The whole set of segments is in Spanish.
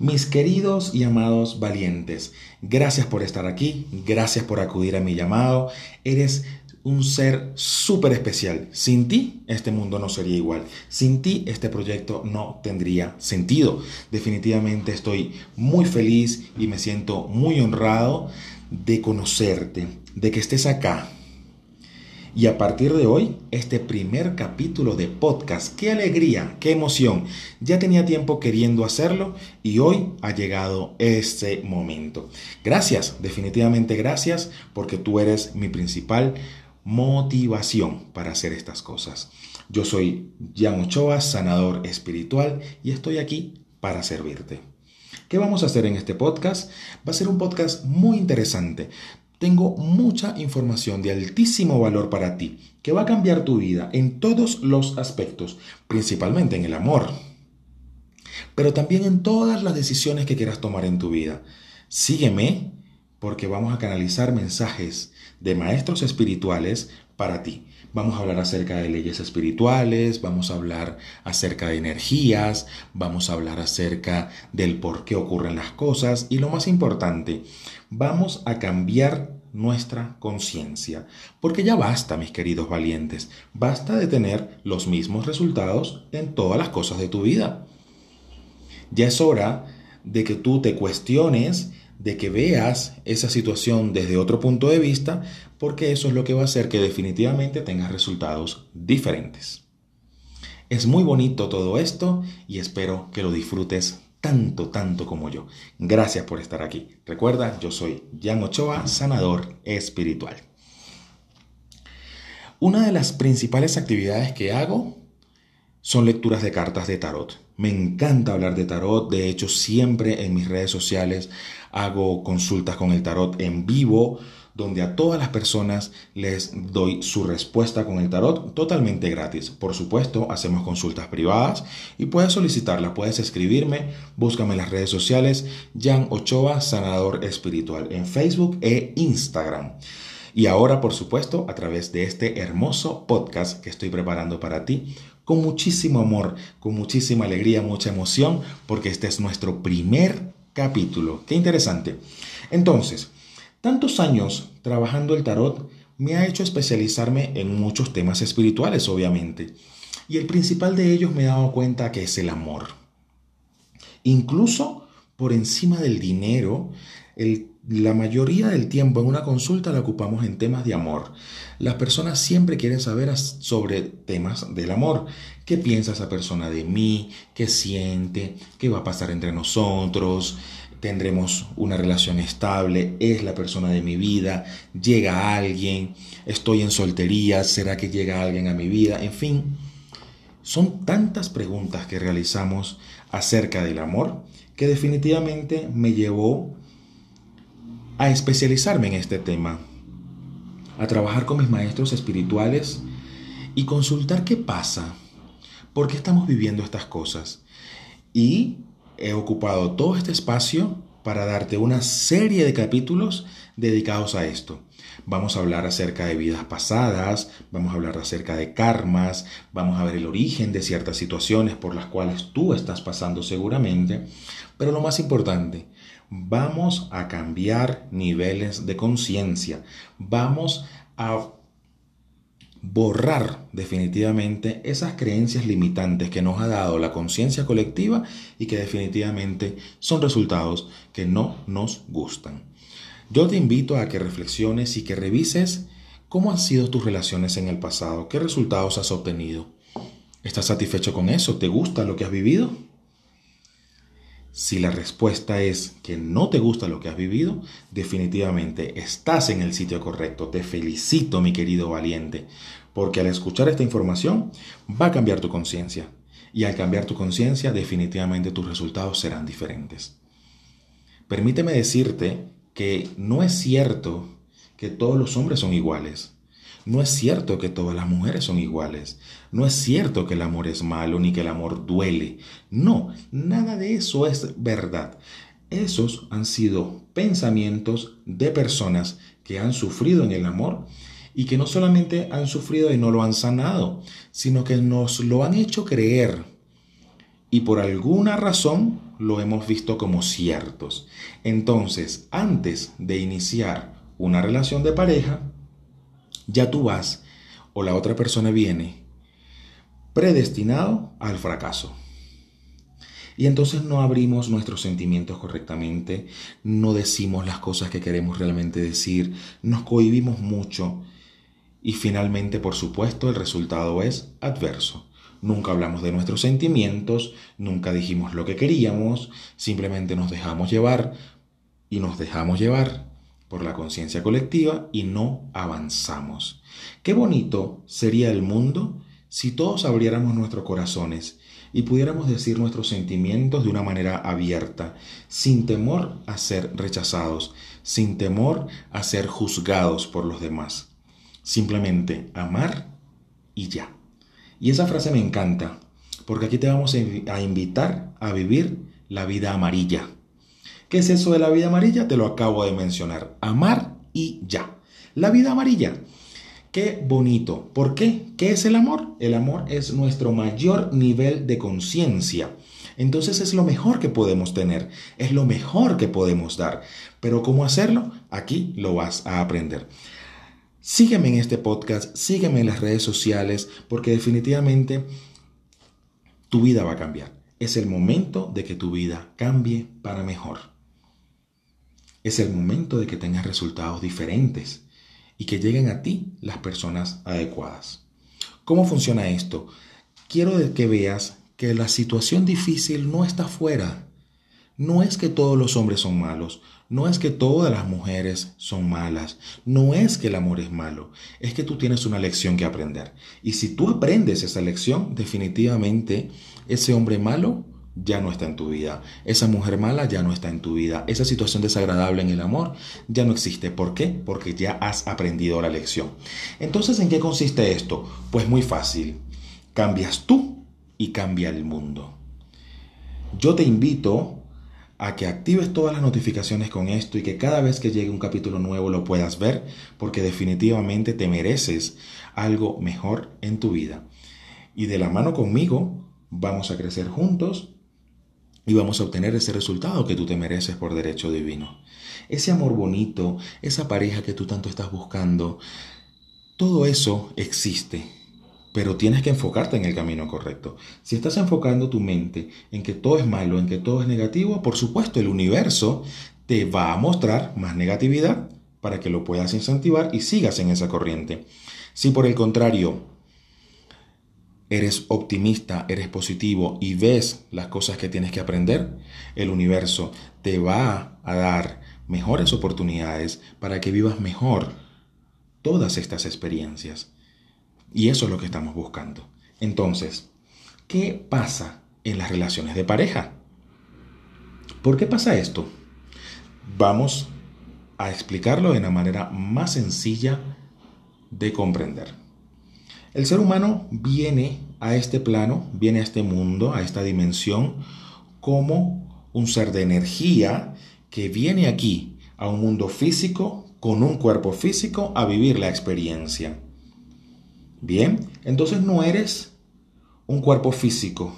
Mis queridos y amados valientes, gracias por estar aquí, gracias por acudir a mi llamado. Eres un ser súper especial. Sin ti, este mundo no sería igual. Sin ti, este proyecto no tendría sentido. Definitivamente estoy muy feliz y me siento muy honrado de conocerte, de que estés acá, y a partir de hoy, este primer capítulo de podcast, qué alegría, qué emoción. Ya tenía tiempo queriendo hacerlo y hoy ha llegado este momento. Gracias, definitivamente gracias, porque tú eres mi principal motivación para hacer estas cosas. Yo soy Jan Ochoa, sanador espiritual, y estoy aquí para servirte. ¿Qué vamos a hacer en este podcast? Va a ser un podcast muy interesante tengo mucha información de altísimo valor para ti, que va a cambiar tu vida en todos los aspectos, principalmente en el amor, pero también en todas las decisiones que quieras tomar en tu vida. Sígueme porque vamos a canalizar mensajes de maestros espirituales para ti. Vamos a hablar acerca de leyes espirituales, vamos a hablar acerca de energías, vamos a hablar acerca del por qué ocurren las cosas y lo más importante, vamos a cambiar nuestra conciencia. Porque ya basta, mis queridos valientes, basta de tener los mismos resultados en todas las cosas de tu vida. Ya es hora de que tú te cuestiones, de que veas esa situación desde otro punto de vista, porque eso es lo que va a hacer que definitivamente tengas resultados diferentes. Es muy bonito todo esto y espero que lo disfrutes tanto, tanto como yo. Gracias por estar aquí. Recuerda, yo soy Jan Ochoa, sanador espiritual. Una de las principales actividades que hago son lecturas de cartas de tarot. Me encanta hablar de tarot, de hecho siempre en mis redes sociales hago consultas con el tarot en vivo donde a todas las personas les doy su respuesta con el tarot totalmente gratis. Por supuesto, hacemos consultas privadas y puedes solicitarla, puedes escribirme, búscame en las redes sociales, Jan Ochoa, Sanador Espiritual, en Facebook e Instagram. Y ahora, por supuesto, a través de este hermoso podcast que estoy preparando para ti, con muchísimo amor, con muchísima alegría, mucha emoción, porque este es nuestro primer capítulo. Qué interesante. Entonces, Tantos años trabajando el tarot me ha hecho especializarme en muchos temas espirituales, obviamente. Y el principal de ellos me he dado cuenta que es el amor. Incluso por encima del dinero, la mayoría del tiempo en una consulta la ocupamos en temas de amor. Las personas siempre quieren saber sobre temas del amor. ¿Qué piensa esa persona de mí? ¿Qué siente? ¿Qué va a pasar entre nosotros? tendremos una relación estable, es la persona de mi vida, llega alguien, estoy en soltería, ¿será que llega alguien a mi vida? En fin, son tantas preguntas que realizamos acerca del amor que definitivamente me llevó a especializarme en este tema, a trabajar con mis maestros espirituales y consultar qué pasa, por qué estamos viviendo estas cosas. Y he ocupado todo este espacio para darte una serie de capítulos dedicados a esto. Vamos a hablar acerca de vidas pasadas, vamos a hablar acerca de karmas, vamos a ver el origen de ciertas situaciones por las cuales tú estás pasando seguramente, pero lo más importante, vamos a cambiar niveles de conciencia, vamos a borrar definitivamente esas creencias limitantes que nos ha dado la conciencia colectiva y que definitivamente son resultados que no nos gustan. Yo te invito a que reflexiones y que revises cómo han sido tus relaciones en el pasado, qué resultados has obtenido. ¿Estás satisfecho con eso? ¿Te gusta lo que has vivido? Si la respuesta es que no te gusta lo que has vivido, definitivamente estás en el sitio correcto. Te felicito, mi querido valiente, porque al escuchar esta información va a cambiar tu conciencia. Y al cambiar tu conciencia, definitivamente tus resultados serán diferentes. Permíteme decirte que no es cierto que todos los hombres son iguales. No es cierto que todas las mujeres son iguales. No es cierto que el amor es malo ni que el amor duele. No, nada de eso es verdad. Esos han sido pensamientos de personas que han sufrido en el amor y que no solamente han sufrido y no lo han sanado, sino que nos lo han hecho creer y por alguna razón lo hemos visto como ciertos. Entonces, antes de iniciar una relación de pareja, ya tú vas o la otra persona viene predestinado al fracaso. Y entonces no abrimos nuestros sentimientos correctamente, no decimos las cosas que queremos realmente decir, nos cohibimos mucho y finalmente, por supuesto, el resultado es adverso. Nunca hablamos de nuestros sentimientos, nunca dijimos lo que queríamos, simplemente nos dejamos llevar y nos dejamos llevar por la conciencia colectiva y no avanzamos. Qué bonito sería el mundo si todos abriéramos nuestros corazones y pudiéramos decir nuestros sentimientos de una manera abierta, sin temor a ser rechazados, sin temor a ser juzgados por los demás. Simplemente amar y ya. Y esa frase me encanta, porque aquí te vamos a invitar a vivir la vida amarilla. ¿Qué es eso de la vida amarilla? Te lo acabo de mencionar. Amar y ya. La vida amarilla Qué bonito. ¿Por qué? ¿Qué es el amor? El amor es nuestro mayor nivel de conciencia. Entonces es lo mejor que podemos tener, es lo mejor que podemos dar. Pero ¿cómo hacerlo? Aquí lo vas a aprender. Sígueme en este podcast, sígueme en las redes sociales, porque definitivamente tu vida va a cambiar. Es el momento de que tu vida cambie para mejor. Es el momento de que tengas resultados diferentes y que lleguen a ti las personas adecuadas. ¿Cómo funciona esto? Quiero que veas que la situación difícil no está fuera. No es que todos los hombres son malos, no es que todas las mujeres son malas, no es que el amor es malo, es que tú tienes una lección que aprender. Y si tú aprendes esa lección, definitivamente ese hombre malo ya no está en tu vida. Esa mujer mala ya no está en tu vida. Esa situación desagradable en el amor ya no existe. ¿Por qué? Porque ya has aprendido la lección. Entonces, ¿en qué consiste esto? Pues muy fácil. Cambias tú y cambia el mundo. Yo te invito a que actives todas las notificaciones con esto y que cada vez que llegue un capítulo nuevo lo puedas ver, porque definitivamente te mereces algo mejor en tu vida. Y de la mano conmigo vamos a crecer juntos y vamos a obtener ese resultado que tú te mereces por derecho divino. Ese amor bonito, esa pareja que tú tanto estás buscando, todo eso existe, pero tienes que enfocarte en el camino correcto. Si estás enfocando tu mente en que todo es malo, en que todo es negativo, por supuesto el universo te va a mostrar más negatividad para que lo puedas incentivar y sigas en esa corriente. Si por el contrario eres optimista, eres positivo y ves las cosas que tienes que aprender, el universo te va a dar mejores oportunidades para que vivas mejor todas estas experiencias. Y eso es lo que estamos buscando. Entonces, ¿qué pasa en las relaciones de pareja? ¿Por qué pasa esto? Vamos a explicarlo de una manera más sencilla de comprender. El ser humano viene a este plano, viene a este mundo, a esta dimensión, como un ser de energía que viene aquí a un mundo físico, con un cuerpo físico, a vivir la experiencia. Bien, entonces no eres un cuerpo físico,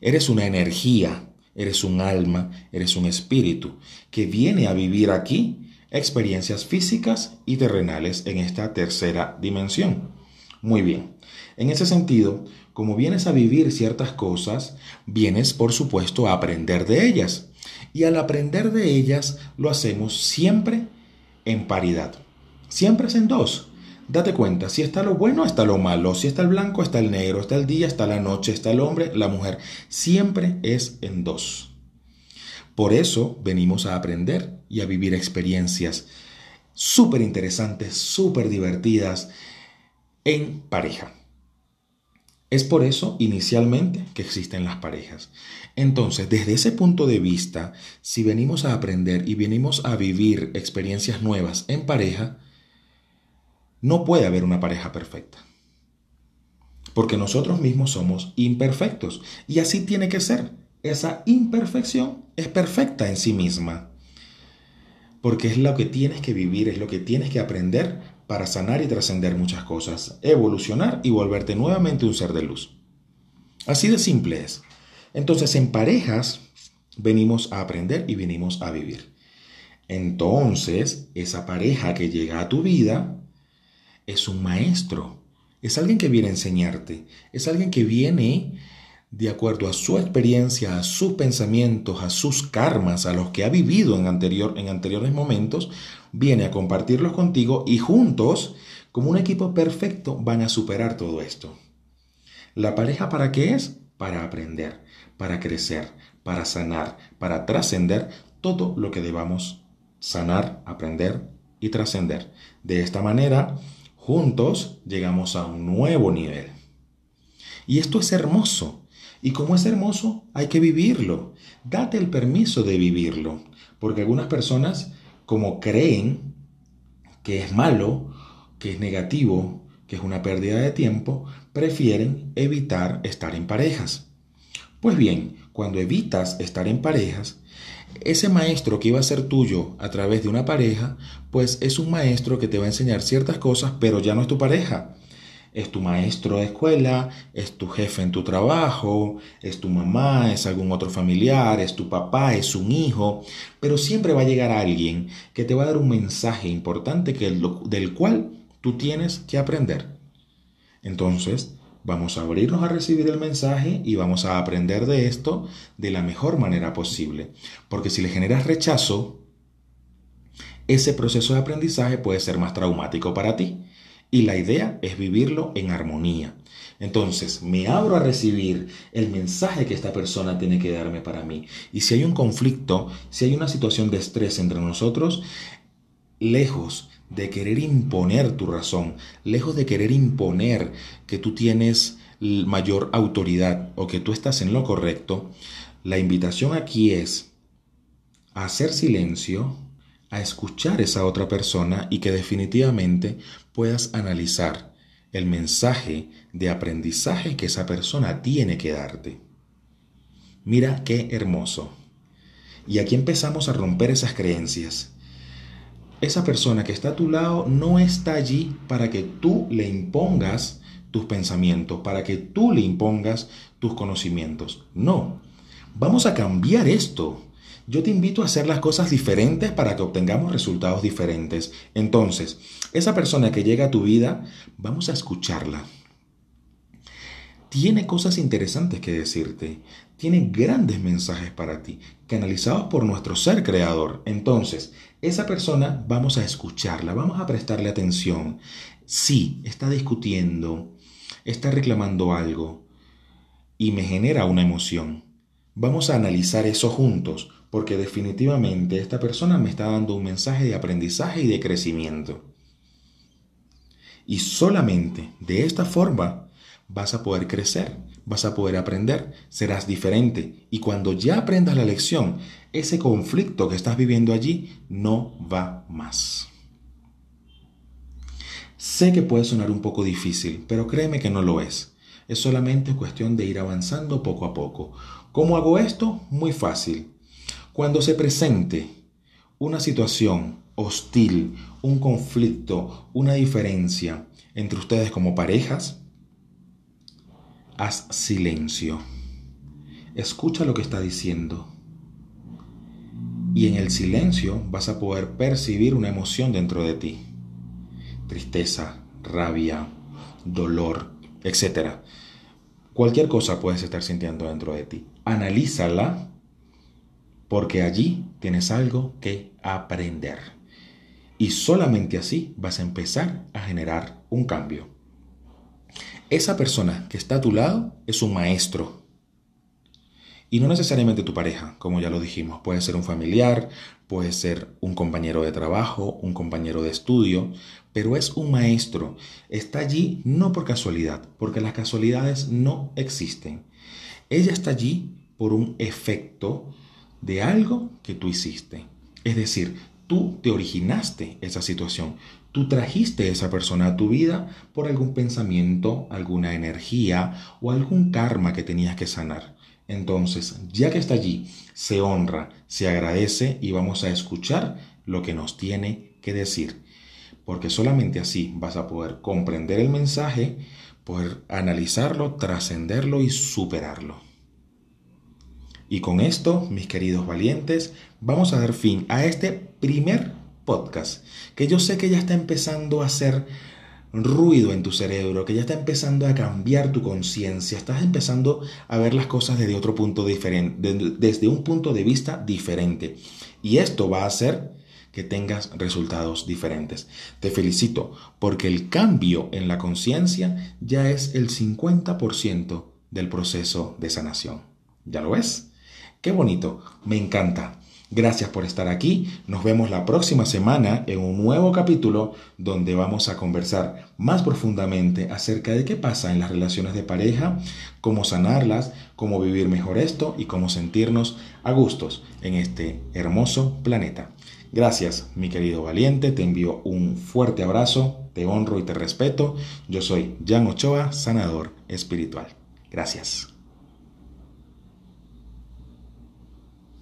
eres una energía, eres un alma, eres un espíritu que viene a vivir aquí experiencias físicas y terrenales en esta tercera dimensión. Muy bien. En ese sentido, como vienes a vivir ciertas cosas, vienes, por supuesto, a aprender de ellas. Y al aprender de ellas, lo hacemos siempre en paridad. Siempre es en dos. Date cuenta, si está lo bueno, está lo malo, si está el blanco, está el negro, está el día, está la noche, está el hombre, la mujer. Siempre es en dos. Por eso venimos a aprender y a vivir experiencias súper interesantes, súper divertidas, en pareja. Es por eso inicialmente que existen las parejas. Entonces, desde ese punto de vista, si venimos a aprender y venimos a vivir experiencias nuevas en pareja, no puede haber una pareja perfecta. Porque nosotros mismos somos imperfectos. Y así tiene que ser. Esa imperfección es perfecta en sí misma. Porque es lo que tienes que vivir, es lo que tienes que aprender para sanar y trascender muchas cosas, evolucionar y volverte nuevamente un ser de luz. Así de simple es. Entonces, en parejas Venimos a aprender y venimos a vivir. Entonces, esa pareja que llega a tu vida es un maestro, es alguien que viene a enseñarte, es alguien que viene de acuerdo a su experiencia, a sus pensamientos, a sus karmas, a los que ha vivido en, anterior, en anteriores momentos, viene a compartirlos contigo y juntos, como un equipo perfecto, van a superar todo esto. ¿La pareja para qué es? Para aprender, para crecer, para sanar, para trascender todo lo que debamos sanar, aprender y trascender. De esta manera, juntos llegamos a un nuevo nivel. Y esto es hermoso y como es hermoso, hay que vivirlo. Date el permiso de vivirlo. Porque algunas personas, como creen que es malo, que es negativo, que es una pérdida de tiempo, prefieren evitar estar en parejas. Pues bien, cuando evitas estar en parejas, ese maestro que iba a ser tuyo a través de una pareja, pues es un maestro que te va a enseñar ciertas cosas, pero ya no es tu pareja es tu maestro de escuela, es tu jefe en tu trabajo, es tu mamá, es algún otro familiar, es tu papá, es un hijo, pero siempre va a llegar alguien que te va a dar un mensaje importante que del cual tú tienes que aprender. Entonces, vamos a abrirnos a recibir el mensaje y vamos a aprender de esto de la mejor manera posible. Porque si le generas rechazo, ese proceso de aprendizaje puede ser más traumático para ti. Y la idea es vivirlo en armonía. Entonces, me abro a recibir el mensaje que esta persona tiene que darme para mí. Y si hay un conflicto, si hay una situación de estrés entre nosotros, lejos de querer imponer tu razón, lejos de querer imponer que tú tienes mayor autoridad o que tú estás en lo correcto, la invitación aquí es hacer silencio, a escuchar esa otra persona y que definitivamente puedas analizar el mensaje de aprendizaje que esa persona tiene que darte. Mira qué hermoso. Y aquí empezamos a romper esas creencias. Esa persona que está a tu lado no está allí para que tú le impongas tus pensamientos, para que tú le impongas tus conocimientos. No, vamos a cambiar esto. Yo te invito a hacer las cosas diferentes para que obtengamos resultados diferentes. Entonces, esa persona que llega a tu vida, vamos a escucharla. Tiene cosas interesantes que decirte, tiene grandes mensajes para ti, canalizados por nuestro ser creador. Entonces, esa persona vamos a escucharla, vamos a prestarle atención. Sí, está discutiendo, está reclamando algo y me genera una emoción. Vamos a analizar eso juntos porque definitivamente esta persona me está dando un mensaje de aprendizaje y de crecimiento. Y solamente de esta forma vas a poder crecer, vas a poder aprender, serás diferente. Y cuando ya aprendas la lección, ese conflicto que estás viviendo allí no va más. Sé que puede sonar un poco difícil, pero créeme que no lo es. Es solamente cuestión de ir avanzando poco a poco. ¿Cómo hago esto? Muy fácil. Cuando se presente una situación hostil, un conflicto, una diferencia entre ustedes como parejas, haz silencio. Escucha lo que está diciendo. Y en el silencio vas a poder percibir una emoción dentro de ti. Tristeza, rabia, dolor, etc. Cualquier cosa puedes estar sintiendo dentro de ti. Analízala porque allí tienes algo que aprender. Y solamente así vas a empezar a generar un cambio. Esa persona que está a tu lado es un maestro. Y no necesariamente tu pareja, como ya lo dijimos. Puede ser un familiar, puede ser un compañero de trabajo, un compañero de estudio, pero es un maestro. Está allí no por casualidad, porque las casualidades no existen. Ella está allí por un efecto de algo que tú hiciste. Es decir, tú te originaste esa situación. Tú trajiste a esa persona a tu vida por algún pensamiento, alguna energía o algún karma que tenías que sanar. Entonces, ya que está allí, se honra, se agradece y vamos a escuchar lo que nos tiene que decir. Porque solamente así vas a poder comprender el mensaje, poder analizarlo, trascenderlo y superarlo. Y con esto, mis queridos valientes, vamos a dar fin a este primer podcast, que yo sé que ya está empezando a hacer ruido en tu cerebro, que ya está empezando a cambiar tu conciencia, estás empezando a ver las cosas desde otro punto diferente, desde un punto de vista diferente. Y esto va a hacer que tengas resultados diferentes. Te felicito porque el cambio en la conciencia ya es el 50% del proceso de sanación. ¿Ya lo ves? Qué bonito, me encanta. Gracias por estar aquí. Nos vemos la próxima semana en un nuevo capítulo donde vamos a conversar más profundamente acerca de qué pasa en las relaciones de pareja, cómo sanarlas, cómo vivir mejor esto y cómo sentirnos a gustos en este hermoso planeta. Gracias, mi querido valiente. Te envío un fuerte abrazo, te honro y te respeto. Yo soy Jan Ochoa, sanador espiritual. Gracias.